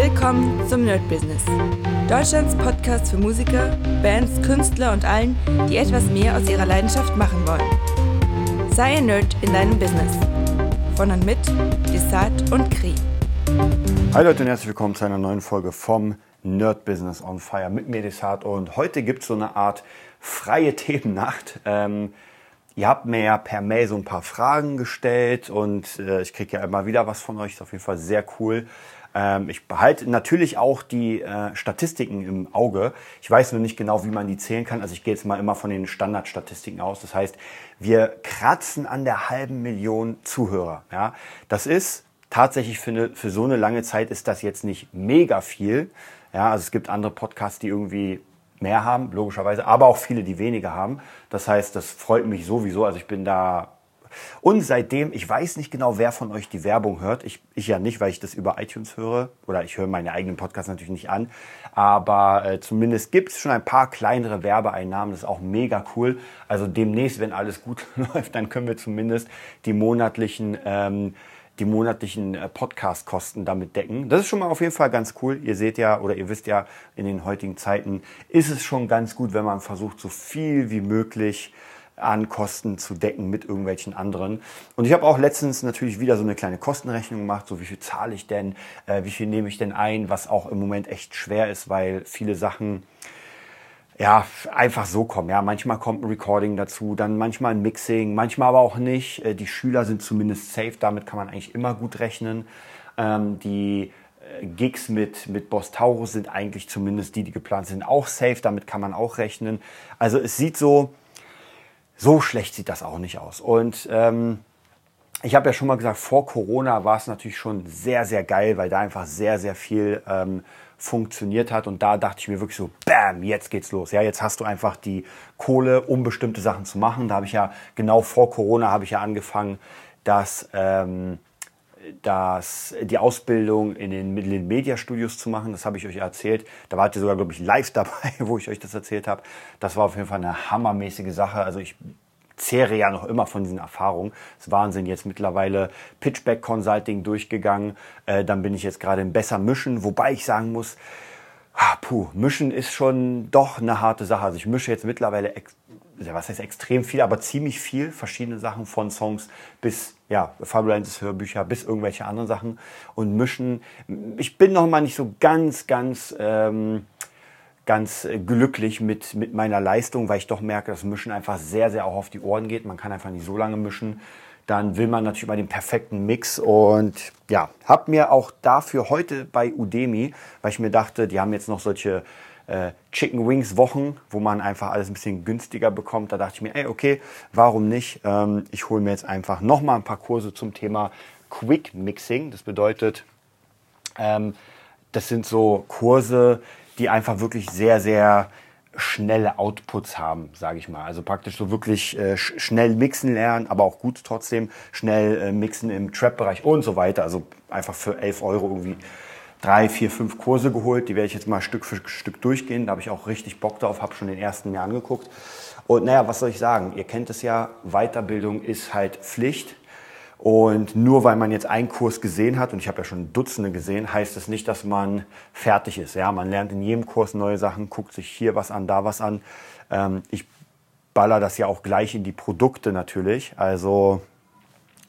Willkommen zum Nerd Business. Deutschlands Podcast für Musiker, Bands, Künstler und allen, die etwas mehr aus ihrer Leidenschaft machen wollen. Sei ein Nerd in deinem Business. Von und mit Desart und Kri. Hi Leute und herzlich willkommen zu einer neuen Folge vom Nerd Business on Fire mit mir Desart. Und heute gibt es so eine Art freie Themennacht. Ähm, Ihr habt mir ja per Mail so ein paar Fragen gestellt und äh, ich kriege ja immer wieder was von euch. Ist auf jeden Fall sehr cool. Ähm, ich behalte natürlich auch die äh, Statistiken im Auge. Ich weiß nur nicht genau, wie man die zählen kann. Also ich gehe jetzt mal immer von den Standardstatistiken aus. Das heißt, wir kratzen an der halben Million Zuhörer. Ja, das ist tatsächlich für, eine, für so eine lange Zeit ist das jetzt nicht mega viel. Ja, also es gibt andere Podcasts, die irgendwie mehr haben, logischerweise, aber auch viele, die weniger haben. Das heißt, das freut mich sowieso. Also ich bin da. Und seitdem, ich weiß nicht genau, wer von euch die Werbung hört. Ich, ich ja nicht, weil ich das über iTunes höre. Oder ich höre meine eigenen Podcasts natürlich nicht an. Aber äh, zumindest gibt es schon ein paar kleinere Werbeeinnahmen. Das ist auch mega cool. Also demnächst, wenn alles gut läuft, dann können wir zumindest die monatlichen ähm, die monatlichen äh, Podcast-Kosten damit decken. Das ist schon mal auf jeden Fall ganz cool. Ihr seht ja oder ihr wisst ja, in den heutigen Zeiten ist es schon ganz gut, wenn man versucht, so viel wie möglich an Kosten zu decken mit irgendwelchen anderen. Und ich habe auch letztens natürlich wieder so eine kleine Kostenrechnung gemacht, so wie viel zahle ich denn, äh, wie viel nehme ich denn ein, was auch im Moment echt schwer ist, weil viele Sachen ja, einfach so kommen. Ja, manchmal kommt ein Recording dazu, dann manchmal ein Mixing, manchmal aber auch nicht. Äh, die Schüler sind zumindest safe, damit kann man eigentlich immer gut rechnen. Ähm, die äh, Gigs mit, mit Boss Taurus sind eigentlich zumindest die, die geplant sind, auch safe, damit kann man auch rechnen. Also es sieht so, so schlecht sieht das auch nicht aus. Und ähm, ich habe ja schon mal gesagt, vor Corona war es natürlich schon sehr, sehr geil, weil da einfach sehr, sehr viel ähm, funktioniert hat. Und da dachte ich mir wirklich so, bam, jetzt geht's los. Ja, jetzt hast du einfach die Kohle, um bestimmte Sachen zu machen. Da habe ich ja genau vor Corona habe ich ja angefangen, dass ähm, das, die Ausbildung in den, in den Media-Studios zu machen. Das habe ich euch erzählt. Da wart ihr sogar, glaube ich, live dabei, wo ich euch das erzählt habe. Das war auf jeden Fall eine hammermäßige Sache. Also ich zehre ja noch immer von diesen Erfahrungen. Das ist Wahnsinn. Jetzt mittlerweile Pitchback Consulting durchgegangen. Äh, dann bin ich jetzt gerade im Besser Mischen, wobei ich sagen muss, ah, puh, Mischen ist schon doch eine harte Sache. Also ich mische jetzt mittlerweile, was heißt extrem viel, aber ziemlich viel, verschiedene Sachen von Songs bis, ja, Fabulenses Hörbücher bis irgendwelche anderen Sachen. Und Mischen, ich bin noch mal nicht so ganz, ganz... Ähm, ganz glücklich mit, mit meiner Leistung, weil ich doch merke, dass Mischen einfach sehr, sehr auch auf die Ohren geht. Man kann einfach nicht so lange mischen. Dann will man natürlich immer den perfekten Mix und ja, habe mir auch dafür heute bei Udemy, weil ich mir dachte, die haben jetzt noch solche äh, Chicken Wings Wochen, wo man einfach alles ein bisschen günstiger bekommt. Da dachte ich mir, ey, okay, warum nicht? Ähm, ich hole mir jetzt einfach nochmal ein paar Kurse zum Thema Quick Mixing. Das bedeutet, ähm, das sind so Kurse, die einfach wirklich sehr, sehr schnelle Outputs haben, sage ich mal. Also praktisch so wirklich äh, schnell mixen lernen, aber auch gut trotzdem schnell äh, mixen im Trap-Bereich und so weiter. Also einfach für 11 Euro irgendwie drei, vier, fünf Kurse geholt. Die werde ich jetzt mal Stück für Stück durchgehen. Da habe ich auch richtig Bock drauf, habe schon den ersten mir angeguckt. Und naja, was soll ich sagen? Ihr kennt es ja, Weiterbildung ist halt Pflicht. Und nur weil man jetzt einen Kurs gesehen hat, und ich habe ja schon Dutzende gesehen, heißt es nicht, dass man fertig ist. Ja, man lernt in jedem Kurs neue Sachen, guckt sich hier was an, da was an. Ähm, ich baller das ja auch gleich in die Produkte natürlich. Also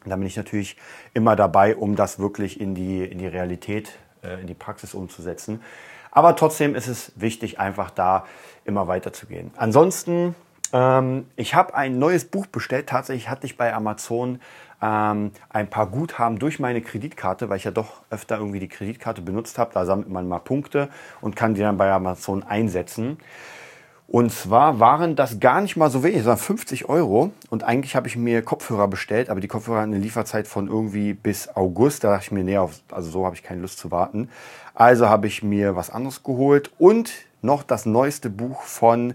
da bin ich natürlich immer dabei, um das wirklich in die, in die Realität, äh, in die Praxis umzusetzen. Aber trotzdem ist es wichtig, einfach da immer weiterzugehen. Ansonsten, ähm, ich habe ein neues Buch bestellt. Tatsächlich hatte ich bei Amazon ähm, ein paar Guthaben durch meine Kreditkarte, weil ich ja doch öfter irgendwie die Kreditkarte benutzt habe. Da sammelt man mal Punkte und kann die dann bei Amazon einsetzen. Und zwar waren das gar nicht mal so wenig, sondern 50 Euro. Und eigentlich habe ich mir Kopfhörer bestellt, aber die Kopfhörer hatten eine Lieferzeit von irgendwie bis August. Da dachte ich mir, nee, auf, also so habe ich keine Lust zu warten. Also habe ich mir was anderes geholt und noch das neueste Buch von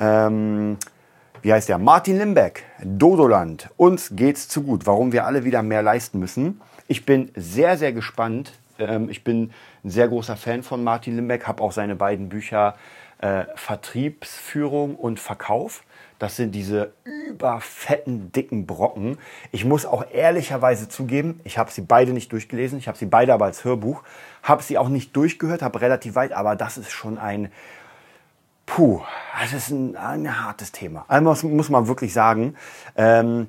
ähm, wie heißt der? Martin Limbeck, Dodoland. Uns geht's zu gut. Warum wir alle wieder mehr leisten müssen. Ich bin sehr, sehr gespannt. Ähm, ich bin ein sehr großer Fan von Martin Limbeck, habe auch seine beiden Bücher äh, Vertriebsführung und Verkauf. Das sind diese überfetten, dicken Brocken. Ich muss auch ehrlicherweise zugeben, ich habe sie beide nicht durchgelesen. Ich habe sie beide aber als Hörbuch. Habe sie auch nicht durchgehört, habe relativ weit, aber das ist schon ein, puh, das ist ein, ein hartes Thema. Einmal muss, muss man wirklich sagen, ähm,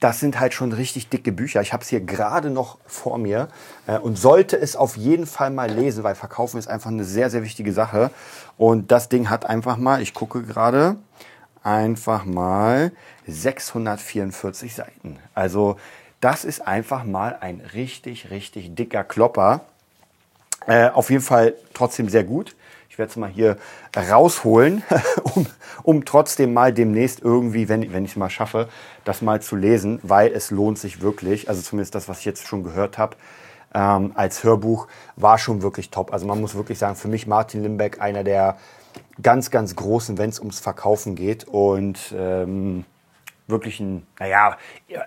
das sind halt schon richtig dicke Bücher. Ich habe es hier gerade noch vor mir äh, und sollte es auf jeden Fall mal lesen, weil Verkaufen ist einfach eine sehr, sehr wichtige Sache. Und das Ding hat einfach mal, ich gucke gerade, einfach mal 644 Seiten. Also das ist einfach mal ein richtig, richtig dicker Klopper. Äh, auf jeden Fall trotzdem sehr gut. Ich werde es mal hier rausholen, um, um trotzdem mal demnächst irgendwie, wenn, wenn ich es mal schaffe, das mal zu lesen, weil es lohnt sich wirklich. Also zumindest das, was ich jetzt schon gehört habe, ähm, als Hörbuch war schon wirklich top. Also man muss wirklich sagen, für mich Martin Limbeck einer der ganz, ganz großen, wenn es ums Verkaufen geht. Und ähm, wirklich ein, naja,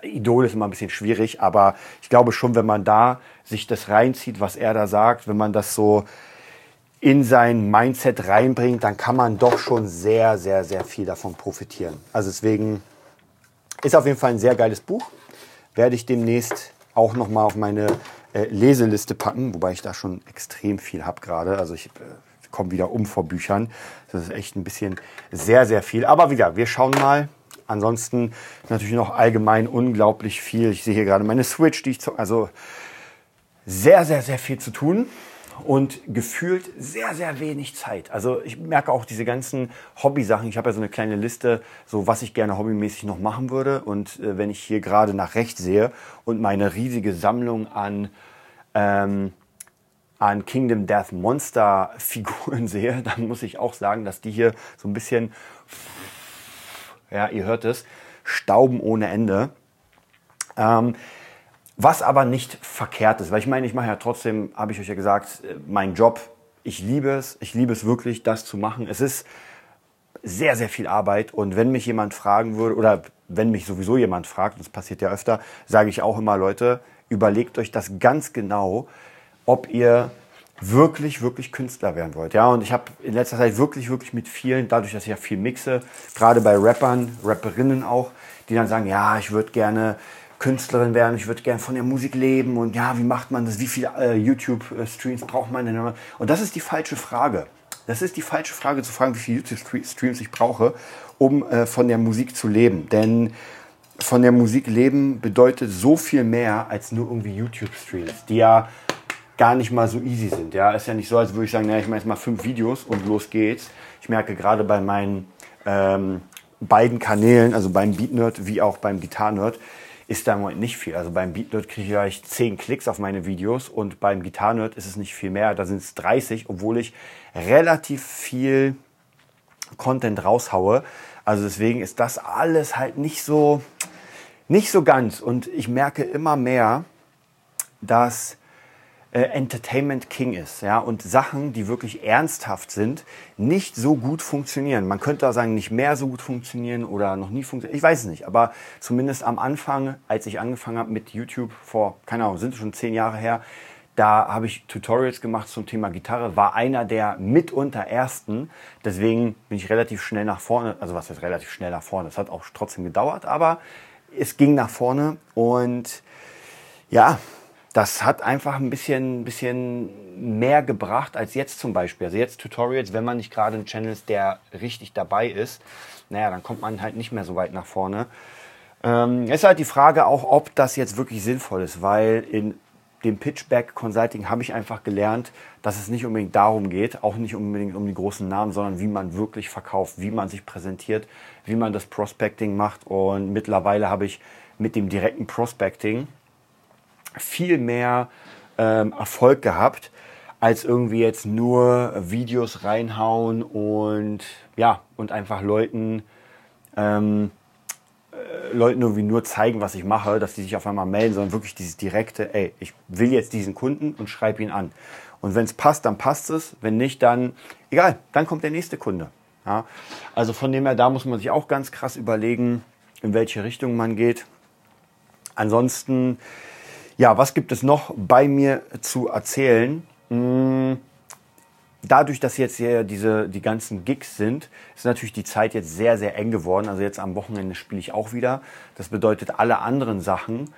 Idol ist immer ein bisschen schwierig, aber ich glaube schon, wenn man da sich das reinzieht, was er da sagt, wenn man das so in sein Mindset reinbringt, dann kann man doch schon sehr, sehr, sehr viel davon profitieren. Also deswegen ist auf jeden Fall ein sehr geiles Buch. Werde ich demnächst auch noch mal auf meine äh, Leseliste packen, wobei ich da schon extrem viel habe gerade. Also ich äh, komme wieder um vor Büchern. Das ist echt ein bisschen sehr, sehr viel. Aber wieder, wir schauen mal. Ansonsten natürlich noch allgemein unglaublich viel. Ich sehe hier gerade meine Switch, die ich zu, also sehr, sehr, sehr viel zu tun und gefühlt sehr, sehr wenig Zeit. Also ich merke auch diese ganzen Hobby-Sachen. Ich habe ja so eine kleine Liste, so was ich gerne hobbymäßig noch machen würde. Und äh, wenn ich hier gerade nach rechts sehe und meine riesige Sammlung an, ähm, an Kingdom Death Monster Figuren sehe, dann muss ich auch sagen, dass die hier so ein bisschen, ja, ihr hört es, stauben ohne Ende. Ähm, was aber nicht verkehrt ist, weil ich meine, ich mache ja trotzdem, habe ich euch ja gesagt, äh, mein Job, ich liebe es, ich liebe es wirklich, das zu machen. Es ist sehr, sehr viel Arbeit und wenn mich jemand fragen würde oder wenn mich sowieso jemand fragt, das passiert ja öfter, sage ich auch immer, Leute, überlegt euch das ganz genau, ob ihr wirklich, wirklich Künstler werden wollt. Ja, und ich habe in letzter Zeit wirklich, wirklich mit vielen, dadurch, dass ich ja viel mixe, gerade bei Rappern, Rapperinnen auch, die dann sagen, ja, ich würde gerne Künstlerin werden, ich würde gerne von der Musik leben und ja, wie macht man das, wie viele äh, YouTube-Streams braucht man denn? Und das ist die falsche Frage. Das ist die falsche Frage zu fragen, wie viele YouTube-Streams ich brauche, um äh, von der Musik zu leben. Denn von der Musik leben bedeutet so viel mehr als nur irgendwie YouTube-Streams, die ja gar nicht mal so easy sind. Ja, ist ja nicht so, als würde ich sagen, naja, ich mache jetzt mal fünf Videos und los geht's. Ich merke gerade bei meinen ähm, beiden Kanälen, also beim Beat Nerd wie auch beim Gitarre Nerd, ist da im Moment nicht viel. Also beim Beat Nerd kriege ich vielleicht 10 Klicks auf meine Videos und beim Gitarre Nerd ist es nicht viel mehr. Da sind es 30, obwohl ich relativ viel Content raushaue. Also deswegen ist das alles halt nicht so, nicht so ganz. Und ich merke immer mehr, dass äh, Entertainment King ist, ja, und Sachen, die wirklich ernsthaft sind, nicht so gut funktionieren. Man könnte auch sagen, nicht mehr so gut funktionieren oder noch nie funktionieren. Ich weiß es nicht, aber zumindest am Anfang, als ich angefangen habe mit YouTube vor, keine Ahnung, sind schon zehn Jahre her, da habe ich Tutorials gemacht zum Thema Gitarre, war einer der mitunter ersten. Deswegen bin ich relativ schnell nach vorne, also was heißt relativ schnell nach vorne? Es hat auch trotzdem gedauert, aber es ging nach vorne und ja, das hat einfach ein bisschen, bisschen mehr gebracht als jetzt zum Beispiel. Also jetzt Tutorials, wenn man nicht gerade ein Channel ist, der richtig dabei ist, naja, dann kommt man halt nicht mehr so weit nach vorne. Ähm, ist halt die Frage auch, ob das jetzt wirklich sinnvoll ist, weil in dem Pitchback Consulting habe ich einfach gelernt, dass es nicht unbedingt darum geht, auch nicht unbedingt um die großen Namen, sondern wie man wirklich verkauft, wie man sich präsentiert, wie man das Prospecting macht. Und mittlerweile habe ich mit dem direkten Prospecting viel mehr ähm, Erfolg gehabt, als irgendwie jetzt nur Videos reinhauen und ja, und einfach Leuten, ähm, äh, Leuten irgendwie nur zeigen, was ich mache, dass die sich auf einmal melden, sondern wirklich dieses direkte, ey, ich will jetzt diesen Kunden und schreibe ihn an. Und wenn es passt, dann passt es. Wenn nicht, dann egal, dann kommt der nächste Kunde. Ja? Also von dem her, da muss man sich auch ganz krass überlegen, in welche Richtung man geht. Ansonsten ja, was gibt es noch bei mir zu erzählen? Hm, dadurch, dass jetzt hier diese, die ganzen Gigs sind, ist natürlich die Zeit jetzt sehr, sehr eng geworden. Also jetzt am Wochenende spiele ich auch wieder. Das bedeutet, alle anderen Sachen,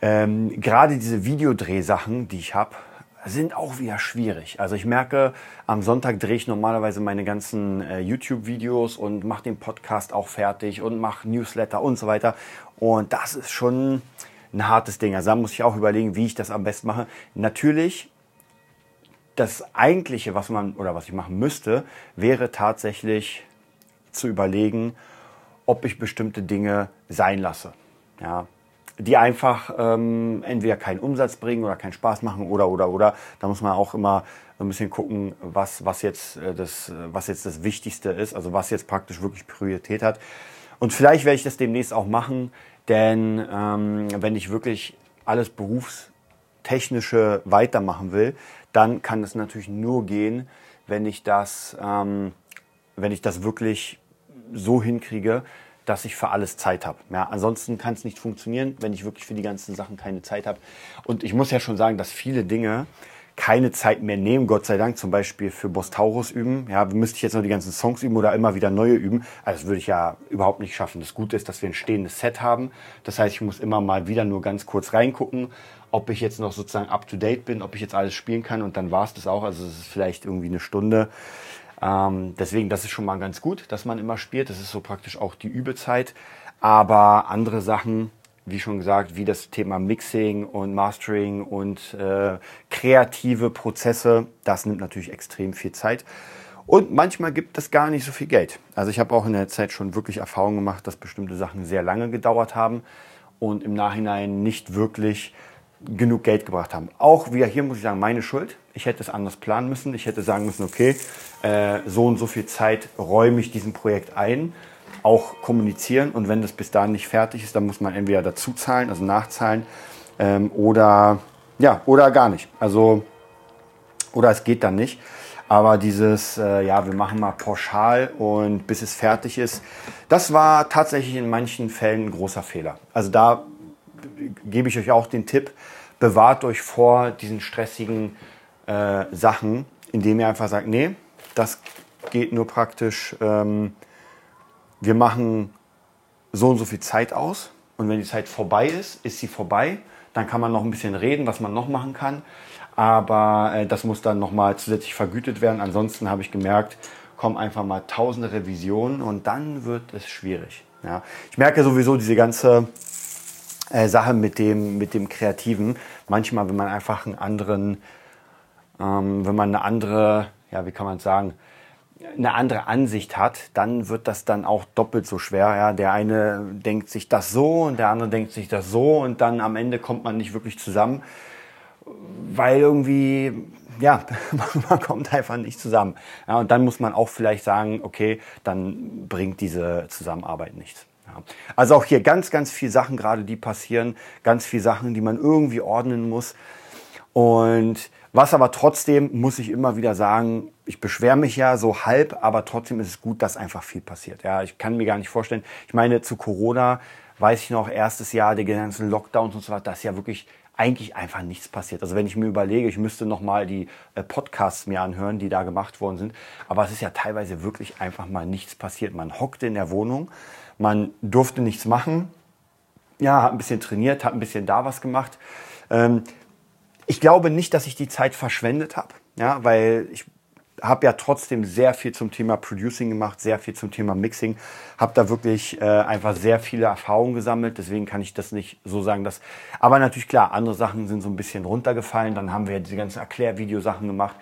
ähm, gerade diese Videodrehsachen, die ich habe, sind auch wieder schwierig. Also ich merke, am Sonntag drehe ich normalerweise meine ganzen äh, YouTube-Videos und mache den Podcast auch fertig und mache Newsletter und so weiter. Und das ist schon ein hartes Ding. Also da muss ich auch überlegen, wie ich das am besten mache. Natürlich das eigentliche, was man oder was ich machen müsste, wäre tatsächlich zu überlegen, ob ich bestimmte Dinge sein lasse. Ja, die einfach ähm, entweder keinen Umsatz bringen oder keinen Spaß machen oder oder oder. Da muss man auch immer ein bisschen gucken, was, was, jetzt, äh, das, was jetzt das Wichtigste ist, also was jetzt praktisch wirklich Priorität hat. Und vielleicht werde ich das demnächst auch machen, denn ähm, wenn ich wirklich alles berufstechnische weitermachen will, dann kann es natürlich nur gehen, wenn ich das, ähm, wenn ich das wirklich so hinkriege, dass ich für alles Zeit habe. Ja, ansonsten kann es nicht funktionieren, wenn ich wirklich für die ganzen Sachen keine Zeit habe. Und ich muss ja schon sagen, dass viele Dinge keine Zeit mehr nehmen, Gott sei Dank, zum Beispiel für Bostaurus üben. Ja, müsste ich jetzt noch die ganzen Songs üben oder immer wieder neue üben. Also das würde ich ja überhaupt nicht schaffen. Das Gute ist, dass wir ein stehendes Set haben. Das heißt, ich muss immer mal wieder nur ganz kurz reingucken, ob ich jetzt noch sozusagen up to date bin, ob ich jetzt alles spielen kann und dann war es das auch. Also es ist vielleicht irgendwie eine Stunde. Ähm, deswegen, das ist schon mal ganz gut, dass man immer spielt. Das ist so praktisch auch die Übezeit. Aber andere Sachen, wie schon gesagt, wie das Thema Mixing und Mastering und äh, kreative Prozesse, das nimmt natürlich extrem viel Zeit. Und manchmal gibt es gar nicht so viel Geld. Also ich habe auch in der Zeit schon wirklich Erfahrungen gemacht, dass bestimmte Sachen sehr lange gedauert haben und im Nachhinein nicht wirklich genug Geld gebracht haben. Auch wieder hier muss ich sagen, meine Schuld. Ich hätte es anders planen müssen. Ich hätte sagen müssen, okay, äh, so und so viel Zeit räume ich diesem Projekt ein, auch kommunizieren. Und wenn das bis dahin nicht fertig ist, dann muss man entweder dazu zahlen, also nachzahlen, ähm, oder ja, oder gar nicht. Also oder es geht dann nicht. Aber dieses, äh, ja, wir machen mal pauschal und bis es fertig ist, das war tatsächlich in manchen Fällen ein großer Fehler. Also da gebe ich euch auch den Tipp, bewahrt euch vor diesen stressigen äh, Sachen, indem ihr einfach sagt, nee, das geht nur praktisch, ähm, wir machen so und so viel Zeit aus und wenn die Zeit vorbei ist, ist sie vorbei. Dann kann man noch ein bisschen reden, was man noch machen kann. Aber äh, das muss dann nochmal zusätzlich vergütet werden. Ansonsten habe ich gemerkt, kommen einfach mal tausende Revisionen und dann wird es schwierig. Ja. Ich merke sowieso diese ganze äh, Sache mit dem, mit dem Kreativen. Manchmal, wenn man einfach einen anderen, ähm, wenn man eine andere, ja, wie kann man sagen, eine andere Ansicht hat, dann wird das dann auch doppelt so schwer. Ja, der eine denkt sich das so und der andere denkt sich das so und dann am Ende kommt man nicht wirklich zusammen, weil irgendwie ja, man kommt einfach nicht zusammen. Ja, und dann muss man auch vielleicht sagen, okay, dann bringt diese Zusammenarbeit nichts. Ja. Also auch hier ganz, ganz viele Sachen gerade, die passieren, ganz viele Sachen, die man irgendwie ordnen muss. Und was aber trotzdem, muss ich immer wieder sagen, ich beschwere mich ja so halb, aber trotzdem ist es gut, dass einfach viel passiert. Ja, ich kann mir gar nicht vorstellen. Ich meine, zu Corona weiß ich noch, erstes Jahr, die ganzen Lockdowns und so weiter, dass ja wirklich eigentlich einfach nichts passiert. Also wenn ich mir überlege, ich müsste noch mal die äh, Podcasts mir anhören, die da gemacht worden sind, aber es ist ja teilweise wirklich einfach mal nichts passiert. Man hockte in der Wohnung, man durfte nichts machen, ja, hat ein bisschen trainiert, hat ein bisschen da was gemacht. Ähm, ich glaube nicht, dass ich die Zeit verschwendet habe, ja, weil ich habe ja trotzdem sehr viel zum Thema Producing gemacht, sehr viel zum Thema Mixing, habe da wirklich äh, einfach sehr viele Erfahrungen gesammelt, deswegen kann ich das nicht so sagen, dass. Aber natürlich klar, andere Sachen sind so ein bisschen runtergefallen. Dann haben wir diese ganzen Erklärvideosachen gemacht,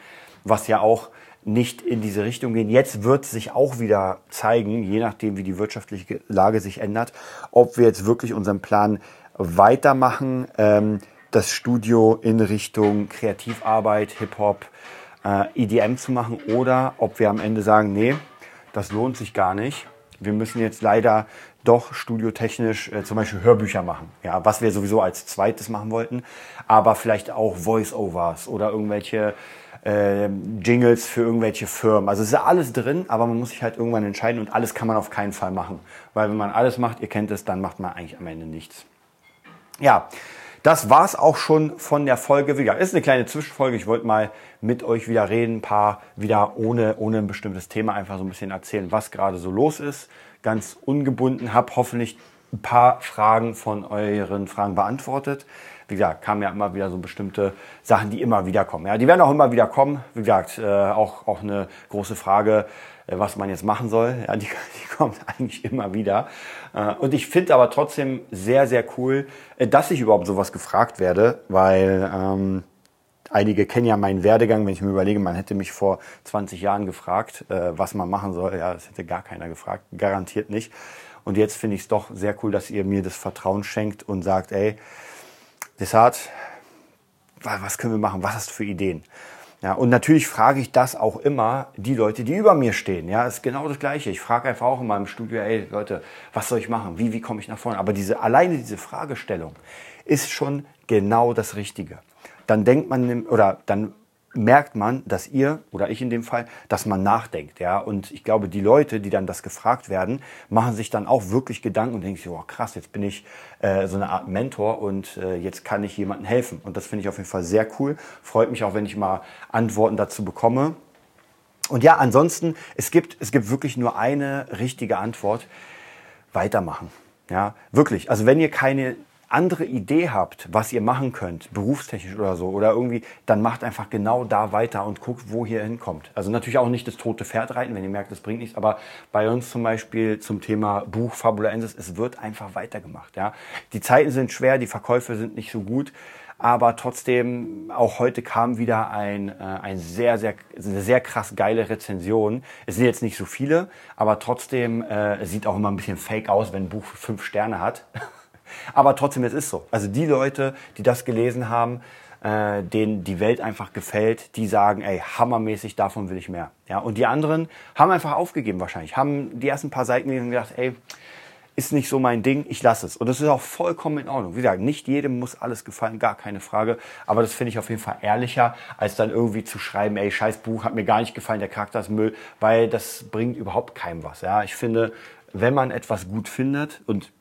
was ja auch nicht in diese Richtung gehen. Jetzt wird sich auch wieder zeigen, je nachdem, wie die wirtschaftliche Lage sich ändert, ob wir jetzt wirklich unseren Plan weitermachen, ähm, das Studio in Richtung Kreativarbeit, Hip-Hop, äh, EDM zu machen oder ob wir am Ende sagen, nee, das lohnt sich gar nicht. Wir müssen jetzt leider doch studiotechnisch äh, zum Beispiel Hörbücher machen, ja, was wir sowieso als zweites machen wollten, aber vielleicht auch Voice-Overs oder irgendwelche äh, Jingles für irgendwelche Firmen. Also es ist alles drin, aber man muss sich halt irgendwann entscheiden und alles kann man auf keinen Fall machen. Weil wenn man alles macht, ihr kennt es, dann macht man eigentlich am Ende nichts. Ja, das war's auch schon von der Folge. Wie gesagt, ist eine kleine Zwischenfolge. Ich wollte mal mit euch wieder reden, ein paar wieder ohne, ohne ein bestimmtes Thema einfach so ein bisschen erzählen, was gerade so los ist. Ganz ungebunden, habe hoffentlich ein paar Fragen von euren Fragen beantwortet. Wie gesagt, kamen ja immer wieder so bestimmte Sachen, die immer wieder kommen. Ja, die werden auch immer wieder kommen. Wie gesagt, äh, auch, auch eine große Frage, was man jetzt machen soll. Ja, die, die kommt eigentlich immer wieder. Äh, und ich finde aber trotzdem sehr, sehr cool, äh, dass ich überhaupt sowas gefragt werde, weil ähm, einige kennen ja meinen Werdegang. Wenn ich mir überlege, man hätte mich vor 20 Jahren gefragt, äh, was man machen soll. Ja, das hätte gar keiner gefragt. Garantiert nicht. Und jetzt finde ich es doch sehr cool, dass ihr mir das Vertrauen schenkt und sagt, ey, Desart, was können wir machen? Was hast du für Ideen? Ja, und natürlich frage ich das auch immer die Leute, die über mir stehen. Ja, ist genau das Gleiche. Ich frage einfach auch in meinem Studio, ey Leute, was soll ich machen? Wie, wie komme ich nach vorne? Aber diese, alleine diese Fragestellung ist schon genau das Richtige. Dann denkt man, oder dann merkt man, dass ihr oder ich in dem Fall, dass man nachdenkt, ja. Und ich glaube, die Leute, die dann das gefragt werden, machen sich dann auch wirklich Gedanken und denken sich, oh krass, jetzt bin ich äh, so eine Art Mentor und äh, jetzt kann ich jemandem helfen. Und das finde ich auf jeden Fall sehr cool. Freut mich auch, wenn ich mal Antworten dazu bekomme. Und ja, ansonsten, es gibt, es gibt wirklich nur eine richtige Antwort. Weitermachen. Ja, wirklich. Also wenn ihr keine andere Idee habt, was ihr machen könnt, berufstechnisch oder so, oder irgendwie, dann macht einfach genau da weiter und guckt, wo ihr hinkommt. Also natürlich auch nicht das tote Pferd reiten, wenn ihr merkt, das bringt nichts, aber bei uns zum Beispiel zum Thema Buch Fabulensis, es wird einfach weitergemacht. Ja? Die Zeiten sind schwer, die Verkäufe sind nicht so gut, aber trotzdem, auch heute kam wieder ein, äh, ein sehr, sehr, eine sehr krass geile Rezension. Es sind jetzt nicht so viele, aber trotzdem äh, sieht auch immer ein bisschen fake aus, wenn ein Buch fünf Sterne hat. Aber trotzdem, es ist so. Also die Leute, die das gelesen haben, äh, denen die Welt einfach gefällt, die sagen, ey, hammermäßig, davon will ich mehr. Ja, und die anderen haben einfach aufgegeben wahrscheinlich, haben die ersten paar Seiten gelesen und gedacht, ey, ist nicht so mein Ding, ich lasse es. Und das ist auch vollkommen in Ordnung. Wie gesagt, nicht jedem muss alles gefallen, gar keine Frage. Aber das finde ich auf jeden Fall ehrlicher, als dann irgendwie zu schreiben, ey, scheiß Buch, hat mir gar nicht gefallen, der Charakter ist Müll, weil das bringt überhaupt keinem was. Ja, ich finde, wenn man etwas gut findet und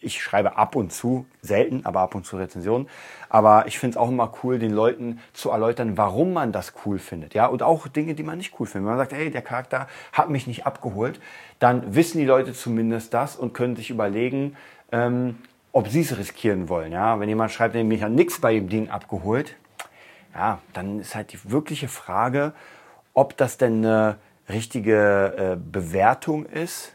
ich schreibe ab und zu, selten, aber ab und zu Rezensionen. Aber ich finde es auch immer cool, den Leuten zu erläutern, warum man das cool findet. Ja, und auch Dinge, die man nicht cool findet. Wenn man sagt, hey, der Charakter hat mich nicht abgeholt, dann wissen die Leute zumindest das und können sich überlegen, ähm, ob sie es riskieren wollen. Ja, wenn jemand schreibt, mich hat nichts bei dem Ding abgeholt, ja, dann ist halt die wirkliche Frage, ob das denn eine richtige äh, Bewertung ist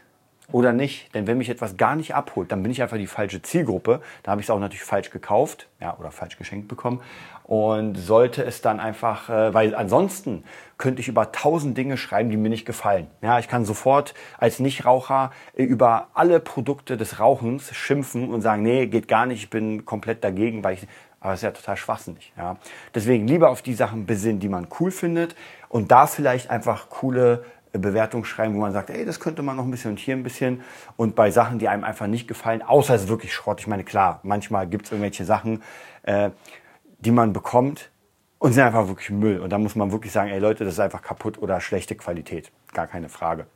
oder nicht. Denn wenn mich etwas gar nicht abholt, dann bin ich einfach die falsche Zielgruppe. Da habe ich es auch natürlich falsch gekauft ja, oder falsch geschenkt bekommen. Und sollte es dann einfach, äh, weil ansonsten könnte ich über tausend Dinge schreiben, die mir nicht gefallen. Ja, ich kann sofort als Nichtraucher äh, über alle Produkte des Rauchens schimpfen und sagen, nee, geht gar nicht, ich bin komplett dagegen, weil ich, aber es ist ja total schwachsinnig. Ja. Deswegen lieber auf die Sachen besinnen, die man cool findet und da vielleicht einfach coole Bewertung schreiben, wo man sagt, ey, das könnte man noch ein bisschen und hier ein bisschen. Und bei Sachen, die einem einfach nicht gefallen, außer es ist wirklich Schrott. Ich meine, klar, manchmal gibt es irgendwelche Sachen, äh, die man bekommt und sind einfach wirklich Müll. Und da muss man wirklich sagen, ey Leute, das ist einfach kaputt oder schlechte Qualität. Gar keine Frage.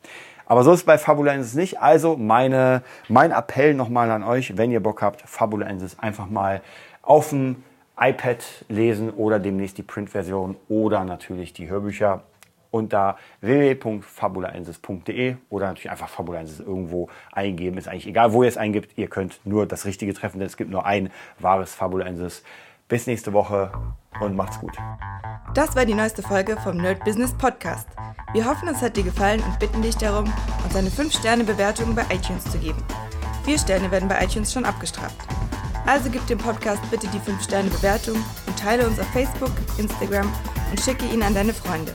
Aber so ist bei Fabulensis nicht. Also meine, mein Appell nochmal an euch, wenn ihr Bock habt, Fabulensis einfach mal auf dem iPad lesen oder demnächst die Printversion oder natürlich die Hörbücher unter www.fabulaensis.de oder natürlich einfach Fabulaensis irgendwo eingeben. Ist eigentlich egal, wo ihr es eingibt. Ihr könnt nur das Richtige treffen, denn es gibt nur ein wahres Fabulaensis. Bis nächste Woche und macht's gut. Das war die neueste Folge vom Nerd Business Podcast. Wir hoffen, es hat dir gefallen und bitten dich darum, uns eine 5-Sterne-Bewertung bei iTunes zu geben. Vier Sterne werden bei iTunes schon abgestraft. Also gib dem Podcast bitte die 5-Sterne-Bewertung und teile uns auf Facebook, Instagram und schicke ihn an deine Freunde.